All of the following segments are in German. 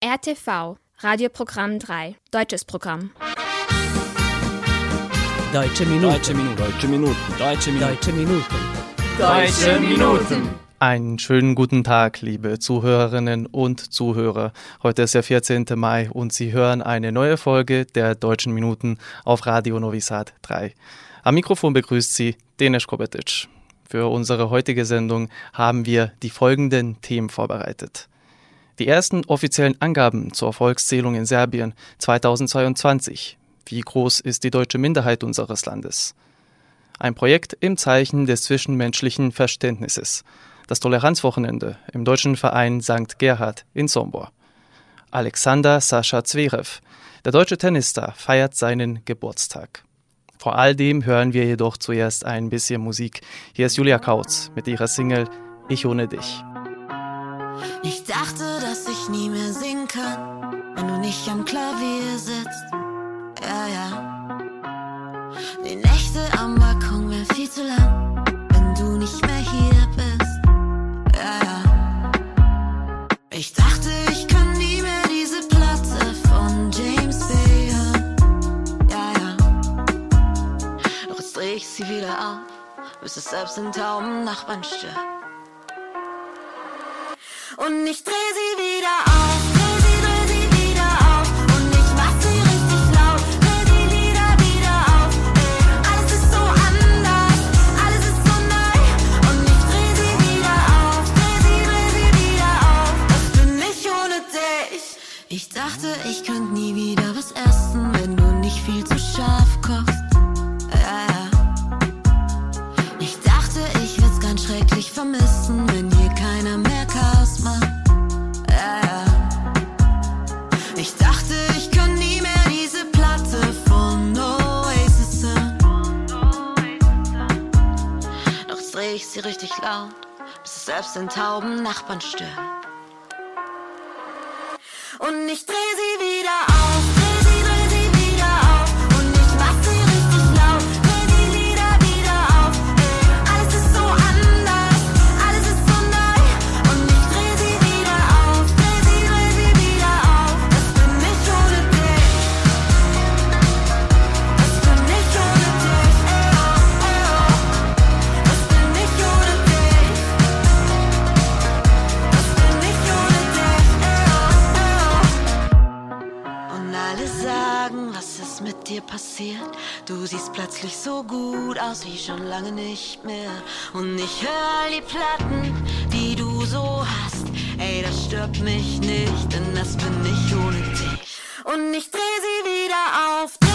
RTV, Radioprogramm 3, deutsches Programm. Deutsche Minuten. Deutsche Minuten. Deutsche Minuten. Deutsche Minuten. Deutsche Minuten. Deutsche Minuten. Einen schönen guten Tag, liebe Zuhörerinnen und Zuhörer. Heute ist der 14. Mai und Sie hören eine neue Folge der Deutschen Minuten auf Radio Novi Sad 3. Am Mikrofon begrüßt Sie Denis Kobetic. Für unsere heutige Sendung haben wir die folgenden Themen vorbereitet. Die ersten offiziellen Angaben zur Volkszählung in Serbien 2022. Wie groß ist die deutsche Minderheit unseres Landes? Ein Projekt im Zeichen des zwischenmenschlichen Verständnisses. Das Toleranzwochenende im deutschen Verein St. Gerhard in Sombor. Alexander Sascha Zverev, der deutsche Tennisstar, feiert seinen Geburtstag. Vor all dem hören wir jedoch zuerst ein bisschen Musik. Hier ist Julia Kautz mit ihrer Single Ich ohne dich. Ich dachte, dass ich nie mehr singen kann, wenn du nicht am Klavier sitzt. Ja, ja. Die Nächte am Balkon wären viel zu lang, wenn du nicht mehr hier bist. Ja, ja. Ich dachte, ich kann nie mehr diese Platte von James Bay hören. Ja, ja. Doch jetzt dreh ich sie wieder auf, bis es selbst den tauben Nachbarn stört. Und ich dreh sie wieder auf, dreh sie, dreh sie wieder auf. Und ich mach sie richtig laut, dreh die Lieder wieder auf. Alles ist so anders, alles ist so neu. Und ich dreh sie wieder auf, dreh sie, dreh sie wieder auf. Das bin ich ohne dich. Ich dachte, ich könnte nie wieder was essen, wenn du nicht viel zu scharf kochst. Ja, ja. Ich dachte, ich würd's ganz schrecklich vermissen, laut, bis es selbst den tauben Nachbarn stört. Und ich dreh sie was mit dir passiert? Du siehst plötzlich so gut aus wie schon lange nicht mehr. Und ich hör all die Platten, die du so hast. Ey, das stört mich nicht, denn das bin ich ohne dich. Und ich dreh sie wieder auf,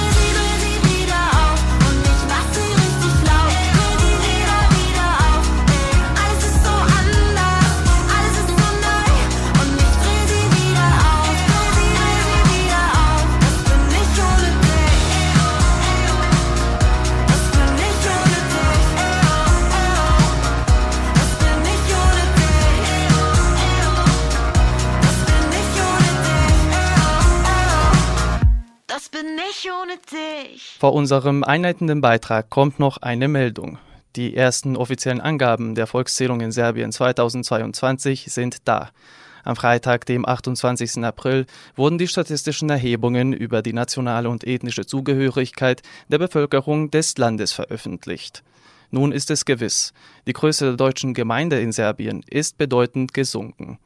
bin ich ohne dich. Vor unserem einleitenden Beitrag kommt noch eine Meldung. Die ersten offiziellen Angaben der Volkszählung in Serbien 2022 sind da. Am Freitag, dem 28. April, wurden die statistischen Erhebungen über die nationale und ethnische Zugehörigkeit der Bevölkerung des Landes veröffentlicht. Nun ist es gewiss, die Größe der deutschen Gemeinde in Serbien ist bedeutend gesunken.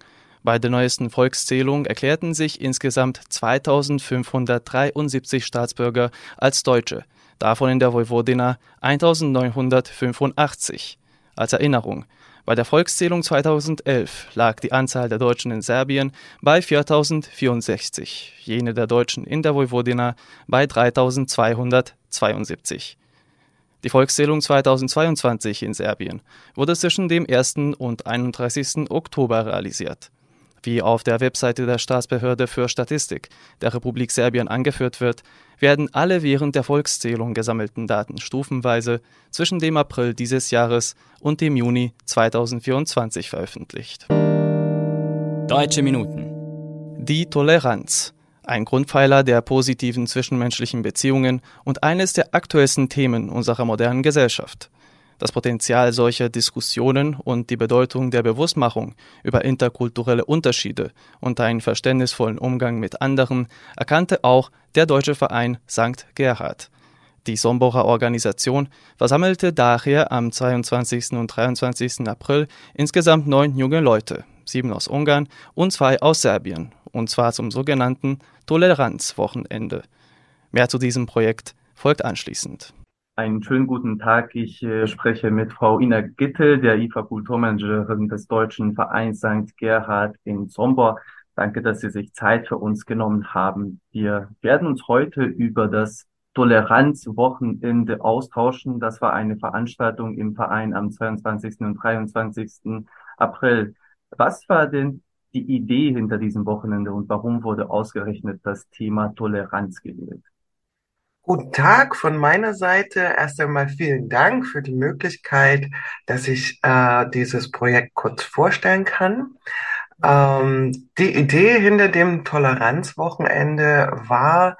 Bei der neuesten Volkszählung erklärten sich insgesamt 2573 Staatsbürger als Deutsche, davon in der Vojvodina 1985. Als Erinnerung, bei der Volkszählung 2011 lag die Anzahl der Deutschen in Serbien bei 4064, jene der Deutschen in der Vojvodina bei 3272. Die Volkszählung 2022 in Serbien wurde zwischen dem 1. und 31. Oktober realisiert. Wie auf der Webseite der Staatsbehörde für Statistik der Republik Serbien angeführt wird, werden alle während der Volkszählung gesammelten Daten stufenweise zwischen dem April dieses Jahres und dem Juni 2024 veröffentlicht. Deutsche Minuten. Die Toleranz, ein Grundpfeiler der positiven zwischenmenschlichen Beziehungen und eines der aktuellsten Themen unserer modernen Gesellschaft. Das Potenzial solcher Diskussionen und die Bedeutung der Bewusstmachung über interkulturelle Unterschiede und einen verständnisvollen Umgang mit anderen erkannte auch der Deutsche Verein St. Gerhard. Die Somborer Organisation versammelte daher am 22. und 23. April insgesamt neun junge Leute, sieben aus Ungarn und zwei aus Serbien, und zwar zum sogenannten Toleranzwochenende. Mehr zu diesem Projekt folgt anschließend. Einen schönen guten Tag. Ich äh, spreche mit Frau Ina Gitte, der IFA Kulturmanagerin des Deutschen Vereins St. Gerhard in Sombor. Danke, dass Sie sich Zeit für uns genommen haben. Wir werden uns heute über das Toleranzwochenende austauschen. Das war eine Veranstaltung im Verein am 22. und 23. April. Was war denn die Idee hinter diesem Wochenende und warum wurde ausgerechnet das Thema Toleranz gewählt? Guten Tag von meiner Seite. Erst einmal vielen Dank für die Möglichkeit, dass ich äh, dieses Projekt kurz vorstellen kann. Ähm, die Idee hinter dem Toleranzwochenende war,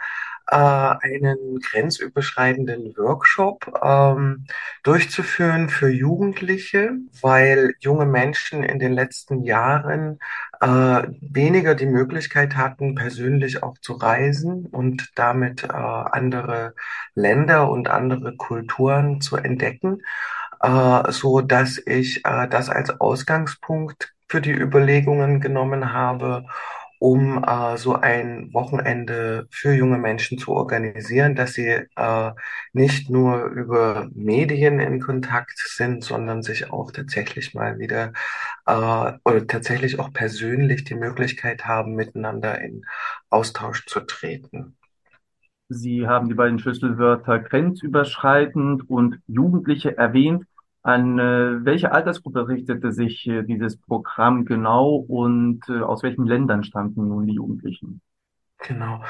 äh, einen grenzüberschreitenden Workshop ähm, durchzuführen für Jugendliche, weil junge Menschen in den letzten Jahren äh, weniger die Möglichkeit hatten, persönlich auch zu reisen und damit äh, andere Länder und andere Kulturen zu entdecken, äh, so dass ich äh, das als Ausgangspunkt für die Überlegungen genommen habe um äh, so ein Wochenende für junge Menschen zu organisieren, dass sie äh, nicht nur über Medien in Kontakt sind, sondern sich auch tatsächlich mal wieder äh, oder tatsächlich auch persönlich die Möglichkeit haben, miteinander in Austausch zu treten. Sie haben die beiden Schlüsselwörter grenzüberschreitend und Jugendliche erwähnt. An äh, welche Altersgruppe richtete sich äh, dieses Programm genau und äh, aus welchen Ländern stammten nun die Jugendlichen? Genau.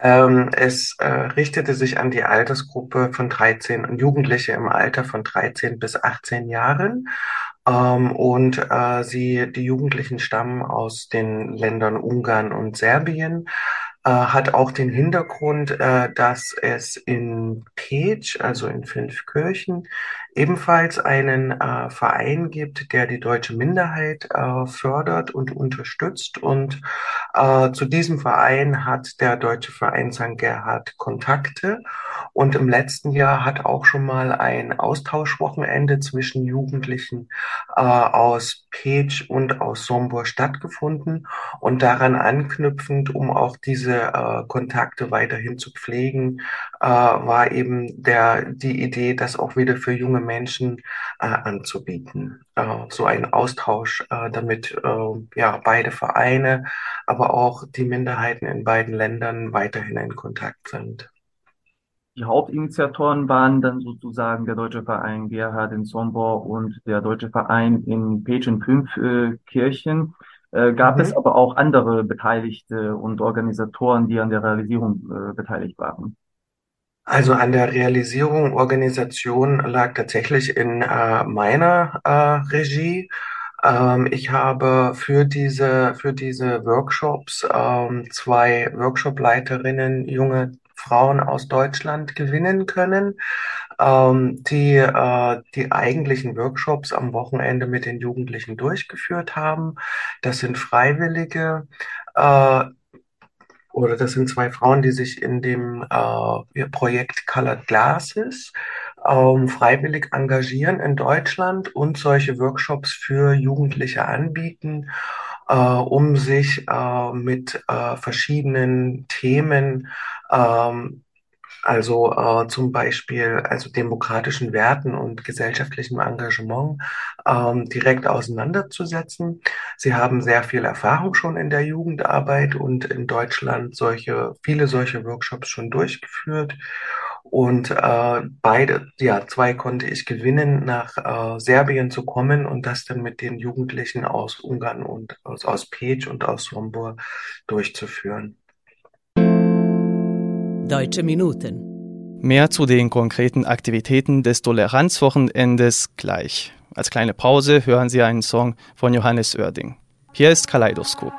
Ähm, es äh, richtete sich an die Altersgruppe von 13 und Jugendliche im Alter von 13 bis 18 Jahren. Ähm, und äh, sie, die Jugendlichen stammen aus den Ländern Ungarn und Serbien äh, hat auch den Hintergrund, äh, dass es in Peć, also in Fünfkirchen, ebenfalls einen äh, Verein gibt, der die deutsche Minderheit äh, fördert und unterstützt. Und äh, zu diesem Verein hat der Deutsche Verein St. Gerhard Kontakte. Und im letzten Jahr hat auch schon mal ein Austauschwochenende zwischen Jugendlichen äh, aus Peć und aus Sombor stattgefunden. Und daran anknüpfend, um auch diese äh, Kontakte weiterhin zu pflegen, äh, war eben der, die Idee, das auch wieder für junge Menschen äh, anzubieten. Äh, so ein Austausch, äh, damit äh, ja beide Vereine, aber auch die Minderheiten in beiden Ländern weiterhin in Kontakt sind. Die Hauptinitiatoren waren dann sozusagen der Deutsche Verein Gerhard in Sombor und der Deutsche Verein in Peć in Fünfkirchen. Äh, gab Mhm. es aber auch andere Beteiligte und Organisatoren, die an der Realisierung äh, beteiligt waren? Also an der Realisierung, Organisation lag tatsächlich in äh, meiner äh, Regie. Ähm, ich habe für diese, für diese Workshops ähm, zwei Workshopleiterinnen, junge Frauen aus Deutschland gewinnen können, ähm, die äh, die eigentlichen Workshops am Wochenende mit den Jugendlichen durchgeführt haben. Das sind Freiwillige, äh, oder das sind zwei Frauen, die sich in dem äh, Projekt Colored Glasses ähm, freiwillig engagieren in Deutschland und solche Workshops für Jugendliche anbieten, äh, um sich äh, mit äh, verschiedenen Themen ähm, also äh, zum Beispiel also demokratischen Werten und gesellschaftlichem Engagement ähm, direkt auseinanderzusetzen. Sie haben sehr viel Erfahrung schon in der Jugendarbeit und in Deutschland solche viele solche Workshops schon durchgeführt. Und äh, beide, ja, zwei konnte ich gewinnen, nach äh, Serbien zu kommen und das dann mit den Jugendlichen aus Ungarn und aus, aus Peć und aus Sombor durchzuführen. Deutsche Minuten. Mehr zu den konkreten Aktivitäten des Toleranzwochenendes gleich. Als kleine Pause hören Sie einen Song von Johannes Oerding. Hier ist Kaleidoskop.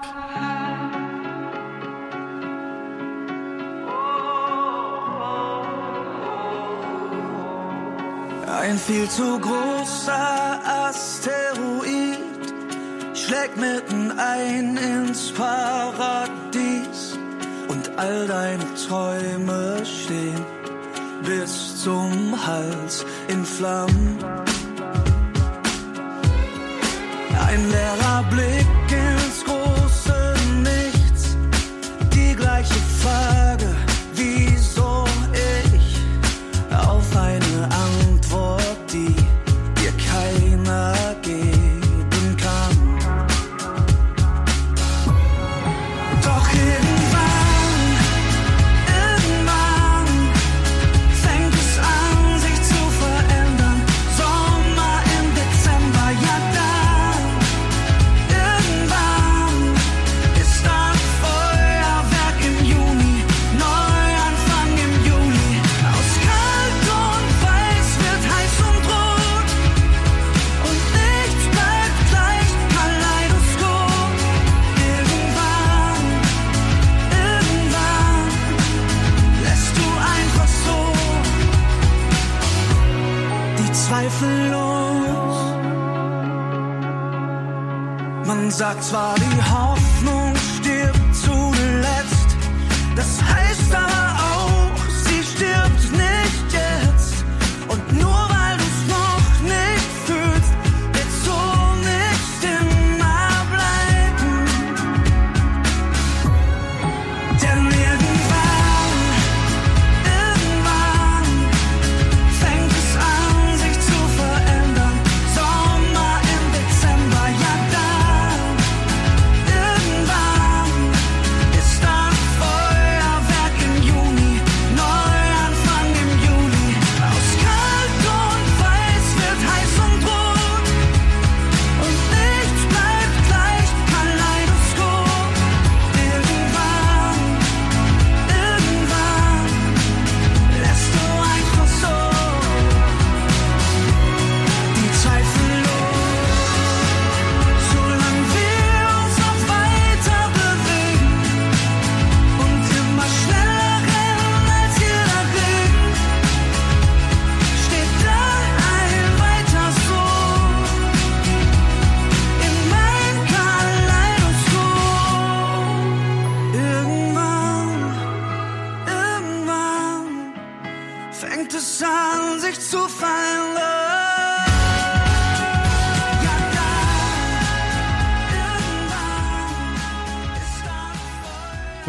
Ein viel zu großer Asteroid schlägt mitten ein ins Paradies all deine Träume stehen bis zum Hals in Flammen. Ein leerer Blick ins große Nichts, die gleiche Frage,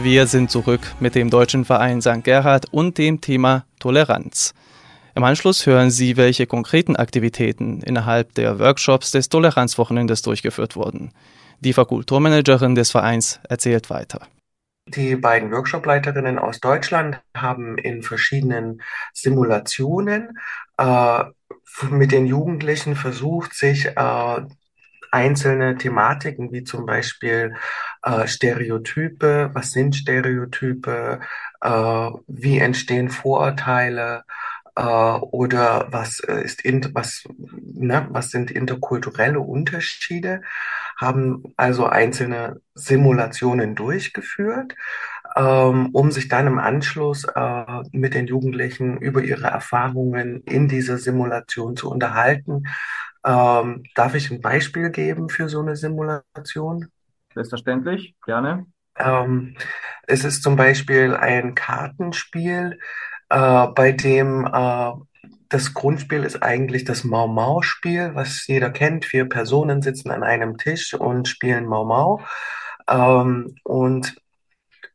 Wir sind zurück mit dem Deutschen Verein St. Gerhard und dem Thema Toleranz. Im Anschluss hören Sie, welche konkreten Aktivitäten innerhalb der Workshops des Toleranzwochenendes durchgeführt wurden. Die Fakulturmanagerin des Vereins erzählt weiter. Die beiden Workshopleiterinnen aus Deutschland haben in verschiedenen Simulationen äh, mit den Jugendlichen versucht, sich äh, einzelne Thematiken wie zum Beispiel äh, Stereotype, was sind Stereotype, äh, wie entstehen Vorurteile äh, oder was äh, ist in, was ne, was sind interkulturelle Unterschiede, haben also einzelne Simulationen durchgeführt, ähm, um sich dann im Anschluss äh, mit den Jugendlichen über ihre Erfahrungen in dieser Simulation zu unterhalten. Ähm, darf ich ein Beispiel geben für so eine Simulation? Selbstverständlich, gerne. Ähm, es ist zum Beispiel ein Kartenspiel, äh, bei dem äh, das Grundspiel ist eigentlich das Mau-Mau-Spiel, was jeder kennt. Vier Personen sitzen an einem Tisch und spielen Mau-Mau. Ähm, und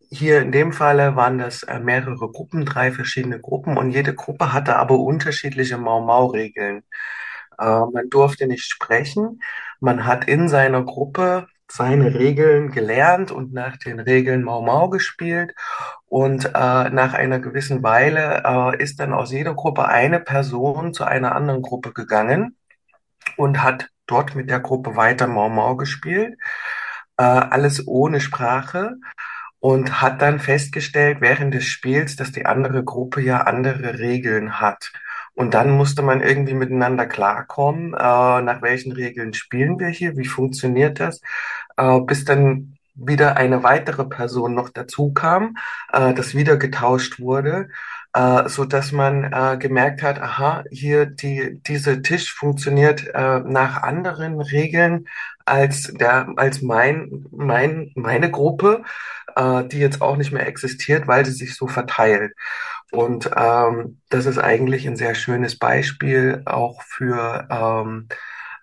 hier in dem Falle waren das äh, mehrere Gruppen, drei verschiedene Gruppen und jede Gruppe hatte aber unterschiedliche Mau-Mau-Regeln. Äh, man durfte nicht sprechen. Man hat in seiner Gruppe seine Regeln gelernt und nach den Regeln Mau Mau gespielt. Und äh, nach einer gewissen Weile äh, ist dann aus jeder Gruppe eine Person zu einer anderen Gruppe gegangen und hat dort mit der Gruppe weiter Mau Mau gespielt. Äh, alles ohne Sprache und hat dann festgestellt während des Spiels, dass die andere Gruppe ja andere Regeln hat. Und dann musste man irgendwie miteinander klarkommen, äh, nach welchen Regeln spielen wir hier, wie funktioniert das, äh, bis dann wieder eine weitere Person noch dazu kam, äh, das wieder getauscht wurde. äh, so dass man äh, gemerkt hat, aha, hier die diese Tisch funktioniert äh, nach anderen Regeln als der als mein mein meine Gruppe, äh, die jetzt auch nicht mehr existiert, weil sie sich so verteilt. Und ähm, das ist eigentlich ein sehr schönes Beispiel auch für ähm,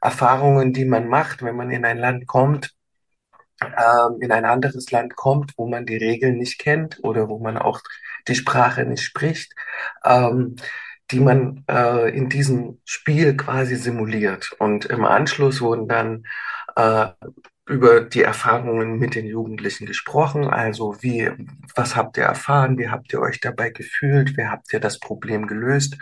Erfahrungen, die man macht, wenn man in ein Land kommt, ähm, in ein anderes Land kommt, wo man die Regeln nicht kennt oder wo man auch die Sprache nicht spricht, ähm, die man äh, in diesem Spiel quasi simuliert. Und im Anschluss wurden dann äh, über die Erfahrungen mit den Jugendlichen gesprochen. Also wie, was habt ihr erfahren? Wie habt ihr euch dabei gefühlt? Wie habt ihr das Problem gelöst?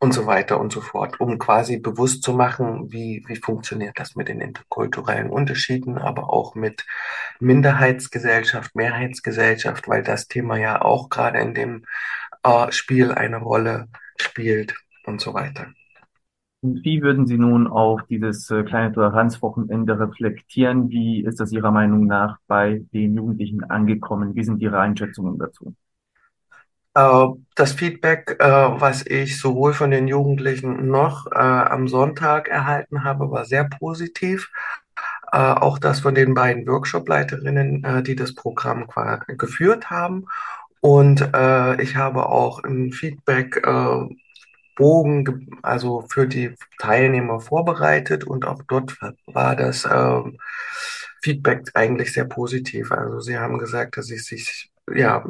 Und so weiter und so fort, um quasi bewusst zu machen, wie, wie funktioniert das mit den interkulturellen Unterschieden, aber auch mit Minderheitsgesellschaft, Mehrheitsgesellschaft, weil das Thema ja auch gerade in dem äh, Spiel eine Rolle spielt und so weiter. Wie würden Sie nun auf dieses äh, kleine Toleranzwochenende reflektieren? Wie ist das Ihrer Meinung nach bei den Jugendlichen angekommen? Wie sind Ihre Einschätzungen dazu? Äh, Das Feedback, äh, was ich sowohl von den Jugendlichen noch am Sonntag erhalten habe, war sehr positiv. Auch das von den beiden Workshop-Leiterinnen, die das Programm geführt haben. Und ich habe auch ein Feedback Bogen, ge- also für die Teilnehmer vorbereitet und auch dort war das ähm, Feedback eigentlich sehr positiv. Also sie haben gesagt, dass sie sich ja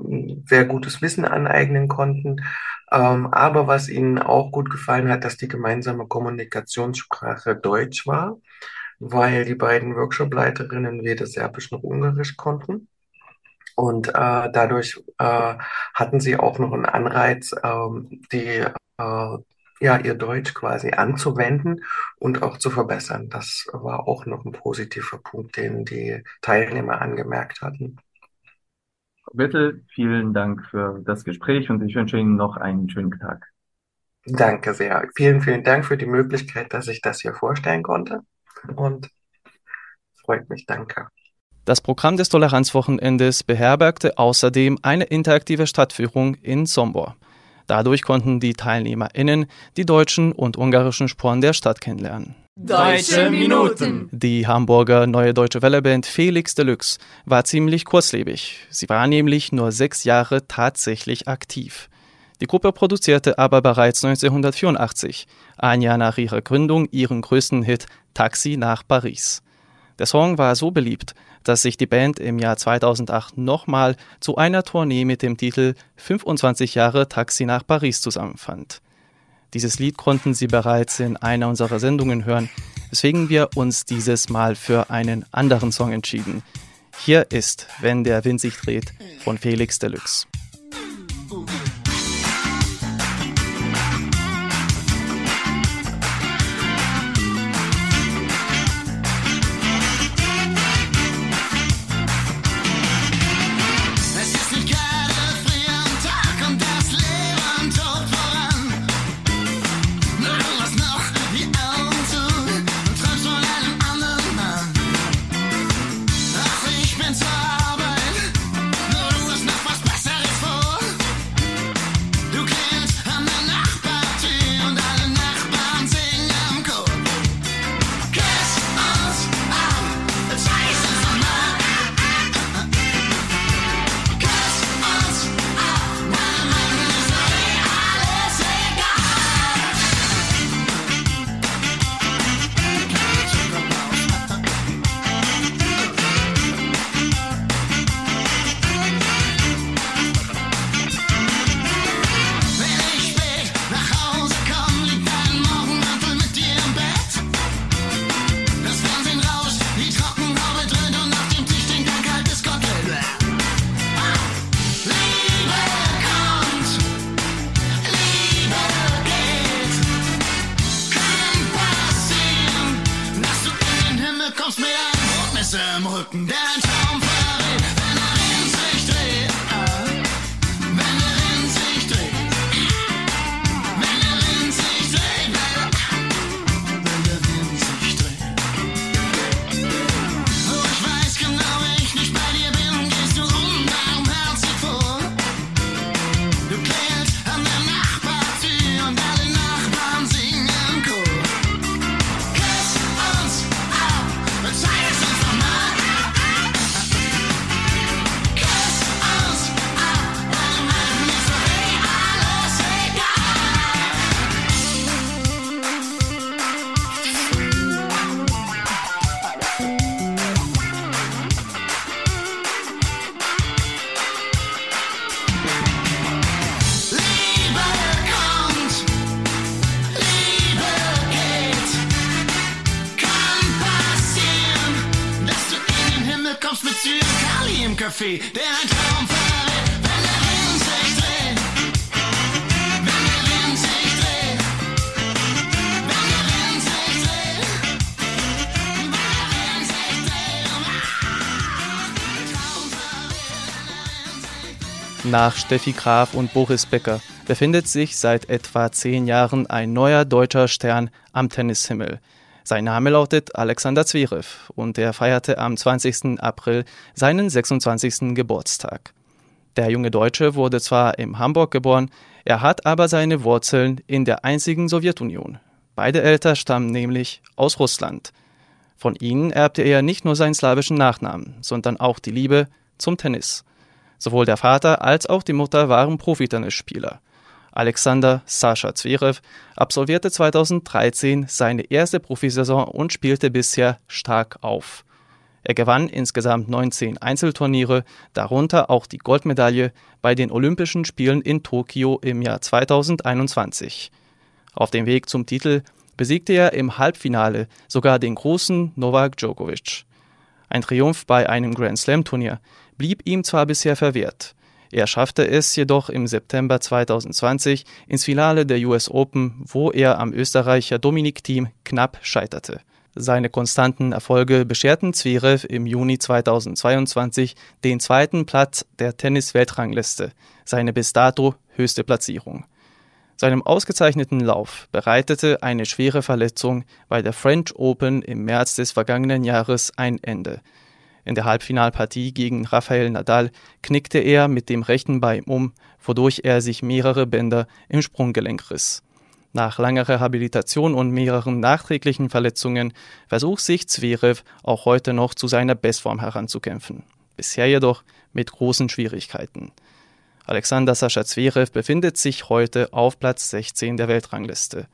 sehr gutes Wissen aneignen konnten. Ähm, aber was ihnen auch gut gefallen hat, dass die gemeinsame Kommunikationssprache Deutsch war, weil die beiden Workshop-Leiterinnen weder Serbisch noch Ungarisch konnten. Und äh, dadurch äh, hatten sie auch noch einen Anreiz, ähm, die äh, ja, ihr Deutsch quasi anzuwenden und auch zu verbessern. Das war auch noch ein positiver Punkt, den die Teilnehmer angemerkt hatten. Frau Bittel, vielen Dank für das Gespräch und ich wünsche Ihnen noch einen schönen Tag. Danke sehr. Vielen, vielen Dank für die Möglichkeit, dass ich das hier vorstellen konnte. Und freut mich. Danke. Das Programm des Toleranzwochenendes beherbergte außerdem eine interaktive Stadtführung in Sombor. Dadurch konnten die TeilnehmerInnen die deutschen und ungarischen Spuren der Stadt kennenlernen. Deutsche Minuten. Die Hamburger Neue Deutsche Welle-Band Felix Deluxe war ziemlich kurzlebig. Sie war nämlich nur sechs Jahre tatsächlich aktiv. Die Gruppe produzierte aber bereits 1984, ein Jahr nach ihrer Gründung, ihren größten Hit Taxi nach Paris. Der Song war so beliebt, dass sich die Band im Jahr 2008 nochmal zu einer Tournee mit dem Titel 25 Jahre Taxi nach Paris zusammenfand. Dieses Lied konnten Sie bereits in einer unserer Sendungen hören, weswegen wir uns dieses Mal für einen anderen Song entschieden. Hier ist Wenn der Wind sich dreht von Felix Deluxe. Nach Steffi Graf und Boris Becker befindet sich seit etwa zehn Jahren ein neuer deutscher Stern am Tennishimmel. Sein Name lautet Alexander Zverev und er feierte am 20. April seinen 26. Geburtstag. Der junge Deutsche wurde zwar in Hamburg geboren, er hat aber seine Wurzeln in der einzigen Sowjetunion. Beide Eltern stammen nämlich aus Russland. Von ihnen erbte er nicht nur seinen slawischen Nachnamen, sondern auch die Liebe zum Tennis. Sowohl der Vater als auch die Mutter waren Profitennisspieler. Alexander Sascha Zverev absolvierte 2013 seine erste Profisaison und spielte bisher stark auf. Er gewann insgesamt 19 Einzelturniere, darunter auch die Goldmedaille bei den Olympischen Spielen in Tokio im Jahr 2021. Auf dem Weg zum Titel besiegte er im Halbfinale sogar den großen Novak Djokovic. Ein Triumph bei einem Grand Slam Turnier blieb ihm zwar bisher verwehrt, er schaffte es jedoch im September 2020 ins Finale der US Open, wo er am Österreicher Dominik Thiem knapp scheiterte. Seine konstanten Erfolge bescherten Zverev im Juni 2022 den zweiten Platz der Tennis-Weltrangliste, seine bis dato höchste Platzierung. Seinem ausgezeichneten Lauf bereitete eine schwere Verletzung bei der French Open im März des vergangenen Jahres ein Ende. In der Halbfinalpartie gegen Rafael Nadal knickte er mit dem rechten Bein um, wodurch er sich mehrere Bänder im Sprunggelenk riss. Nach langer Rehabilitation und mehreren nachträglichen Verletzungen versucht sich Zverev auch heute noch zu seiner Bestform heranzukämpfen. Bisher jedoch mit großen Schwierigkeiten. Alexander Sascha Zverev befindet sich heute auf Platz 16 der Weltrangliste.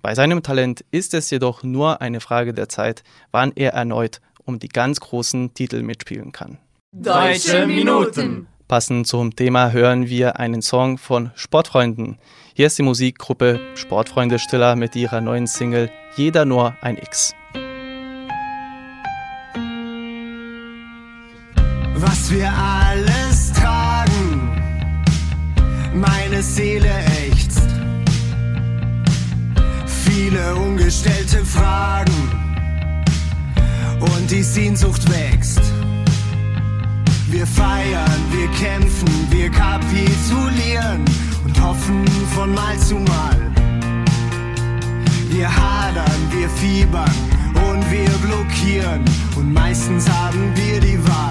Bei seinem Talent ist es jedoch nur eine Frage der Zeit, wann er erneut um die ganz großen Titel mitspielen kann. Deutsche Minuten. Passend zum Thema hören wir einen Song von Sportfreunden. Hier ist die Musikgruppe Sportfreunde Stiller mit ihrer neuen Single Jeder nur ein X. was wir alles tragen. Meine Seele ächzt. Viele ungestellte Fragen. Und die Sehnsucht wächst. Wir feiern, wir kämpfen, wir kapitulieren und hoffen von Mal zu Mal. Wir hadern, wir fiebern und wir blockieren und meistens haben wir die Wahl.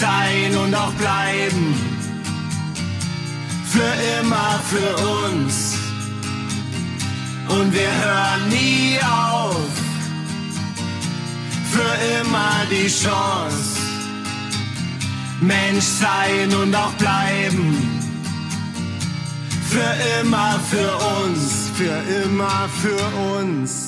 Sein und auch bleiben. Für immer für uns und wir hören nie auf. Für immer die Chance, Mensch sein und auch bleiben. Für immer für uns, für immer für uns.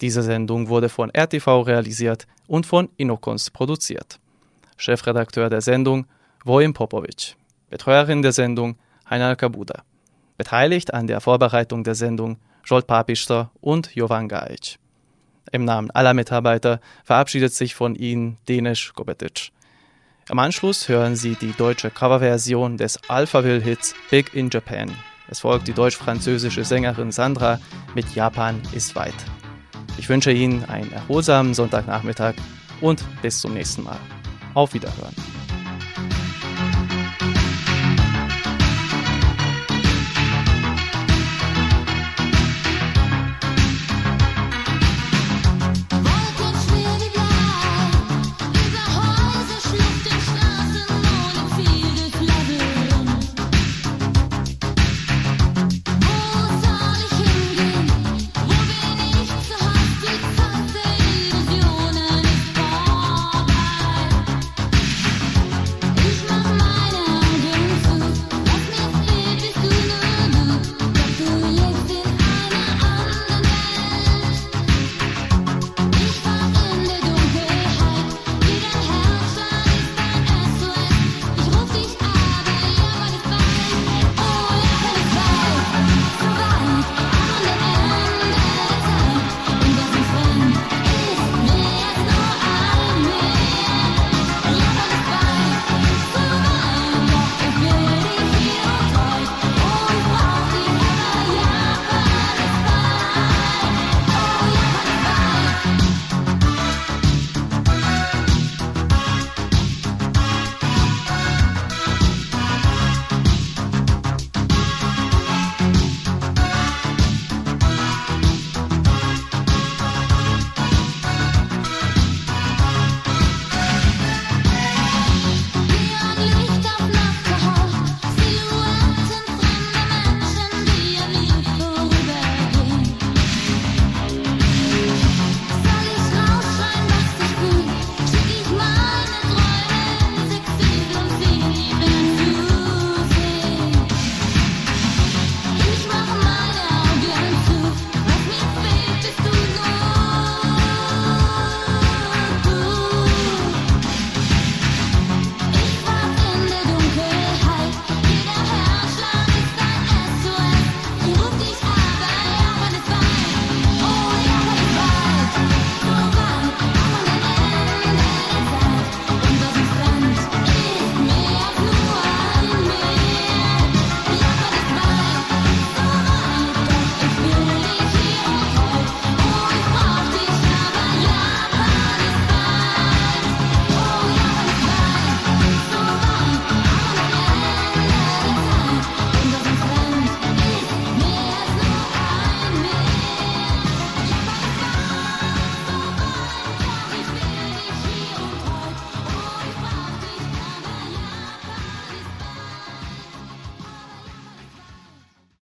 Diese Sendung wurde von RTV realisiert und von Inokons produziert. Chefredakteur der Sendung Vojin Popovic. Betreuerin der Sendung Heiner Kabuda. Beteiligt an der Vorbereitung der Sendung Jolt Papister und Jovan Gajic. Im Namen aller Mitarbeiter verabschiedet sich von Ihnen Denis Gobetic. Im Anschluss hören Sie die deutsche Coverversion des Alphaville-Hits Big in Japan. Es folgt die deutsch-französische Sängerin Sandra mit Japan ist weit. Ich wünsche Ihnen einen erholsamen Sonntagnachmittag und bis zum nächsten Mal. Auf Wiederhören.